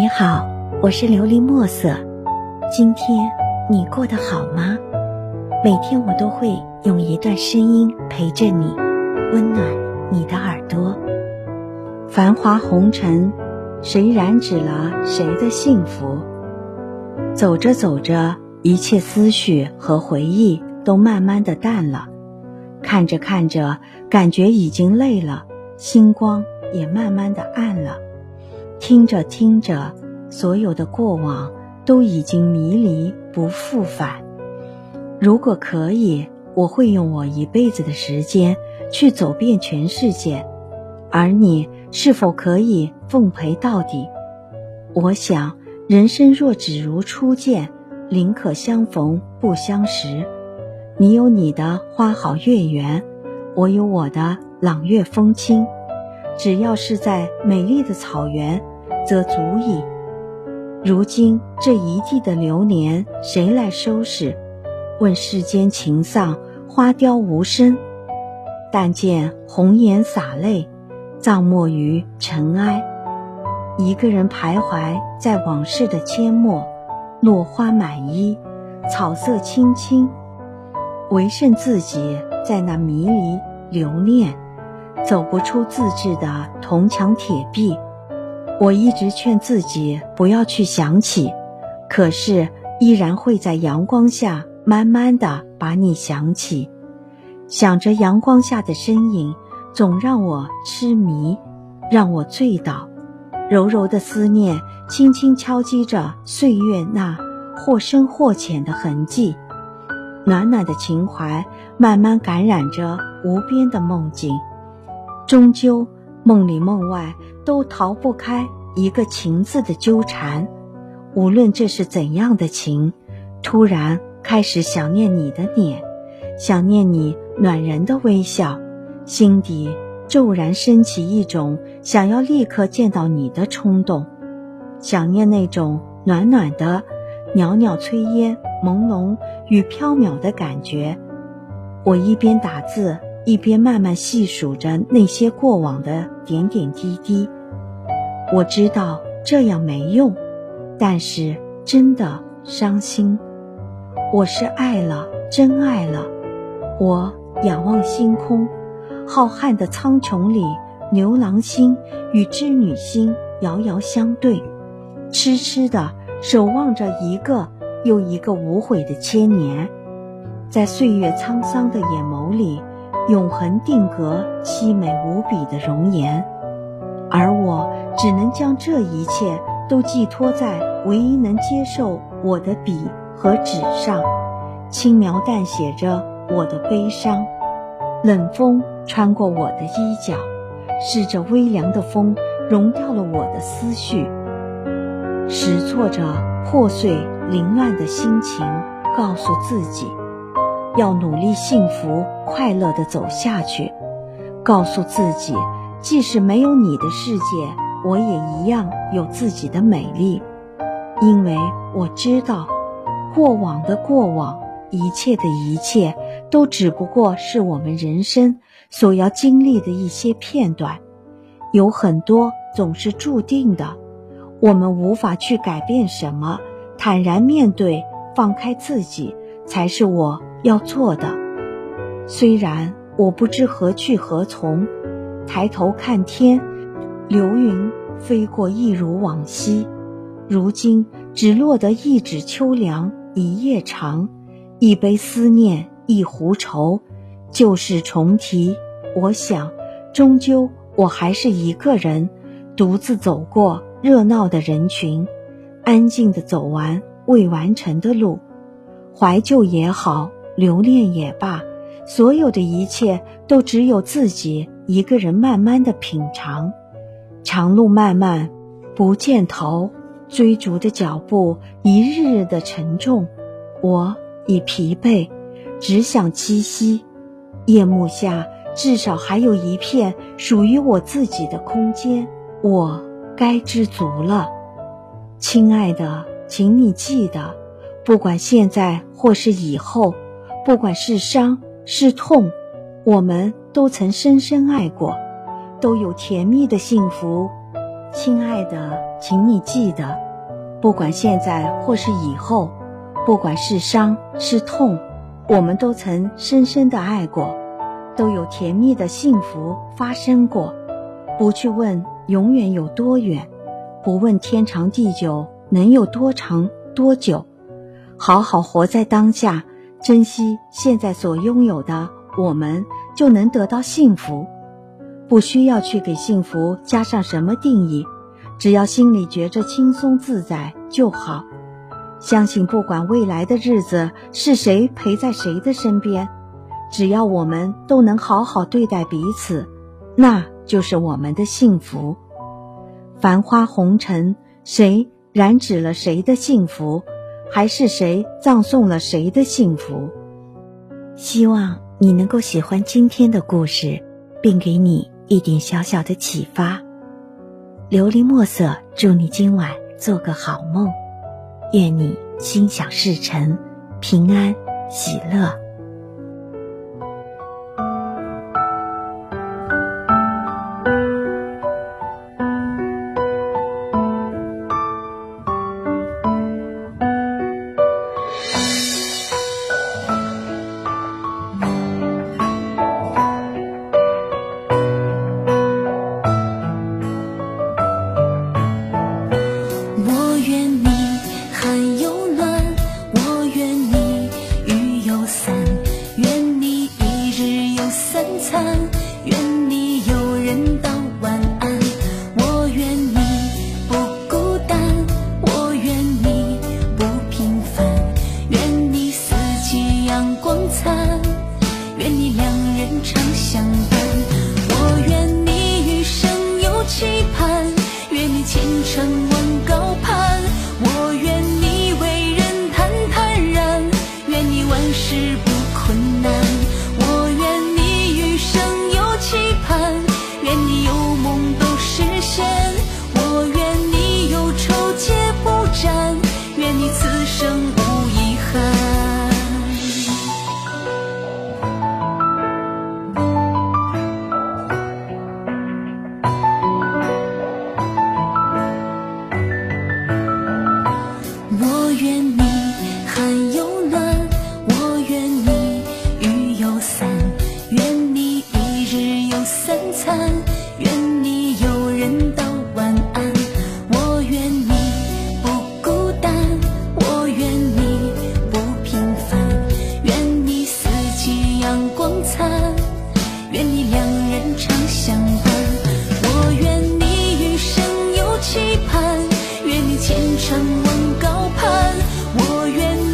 你好，我是琉璃墨色。今天你过得好吗？每天我都会用一段声音陪着你，温暖你的耳朵。繁华红尘，谁染指了谁的幸福？走着走着，一切思绪和回忆都慢慢的淡了。看着看着，感觉已经累了，星光也慢慢的暗了。听着听着，所有的过往都已经迷离不复返。如果可以，我会用我一辈子的时间去走遍全世界，而你是否可以奉陪到底？我想，人生若只如初见，宁可相逢不相识。你有你的花好月圆，我有我的朗月风清。只要是在美丽的草原。则足矣。如今这一地的流年，谁来收拾？问世间情丧，花凋无声。但见红颜洒泪，葬没于尘埃。一个人徘徊在往事的阡陌，落花满衣，草色青青，唯剩自己在那迷离留恋，走不出自制的铜墙铁壁。我一直劝自己不要去想起，可是依然会在阳光下慢慢的把你想起，想着阳光下的身影，总让我痴迷，让我醉倒。柔柔的思念轻轻敲击着岁月那或深或浅的痕迹，暖暖的情怀慢慢感染着无边的梦境，终究。梦里梦外都逃不开一个情字的纠缠，无论这是怎样的情，突然开始想念你的脸，想念你暖人的微笑，心底骤然升起一种想要立刻见到你的冲动，想念那种暖暖的袅袅炊烟、朦胧与飘渺的感觉。我一边打字。一边慢慢细数着那些过往的点点滴滴，我知道这样没用，但是真的伤心。我是爱了，真爱了。我仰望星空，浩瀚的苍穹里，牛郎星与织女星遥遥相对，痴痴的守望着一个又一个无悔的千年，在岁月沧桑的眼眸里。永恒定格，凄美无比的容颜，而我只能将这一切都寄托在唯一能接受我的笔和纸上，轻描淡写着我的悲伤。冷风穿过我的衣角，试着微凉的风融掉了我的思绪，拾错着破碎凌乱的心情，告诉自己。要努力幸福快乐的走下去，告诉自己，即使没有你的世界，我也一样有自己的美丽。因为我知道，过往的过往，一切的一切，都只不过是我们人生所要经历的一些片段。有很多总是注定的，我们无法去改变什么，坦然面对，放开自己，才是我。要做的，虽然我不知何去何从，抬头看天，流云飞过，一如往昔。如今只落得一纸秋凉，一夜长，一杯思念，一壶愁，旧事重提。我想，终究我还是一个人，独自走过热闹的人群，安静的走完未完成的路，怀旧也好。留恋也罢，所有的一切都只有自己一个人慢慢的品尝。长路漫漫，不见头，追逐的脚步一日日的沉重，我已疲惫，只想栖息。夜幕下，至少还有一片属于我自己的空间，我该知足了。亲爱的，请你记得，不管现在或是以后。不管是伤是痛，我们都曾深深爱过，都有甜蜜的幸福亲爱的，请你记得，不管现在或是以后，不管是伤是痛，我们都曾深深的爱过，都有甜蜜的幸福发生过。不去问永远有多远，不问天长地久能有多长多久，好好活在当下，珍惜现在所拥有的，我们就能得到幸福。不需要去给幸福加上什么定义，只要心里觉着轻松自在就好。相信不管未来的日子是谁陪在谁的身边，只要我们都能好好对待彼此，那就是我们的幸福。繁花红尘，谁染指了谁的幸福，还是谁葬送了谁的幸福？希望你能够喜欢今天的故事，并给你。一点小小的启发，琉璃墨色，祝你今晚做个好梦，愿你心想事成，平安喜乐。愿你两人常相伴。我愿你余生有期盼，愿你前程望高攀。我愿。你。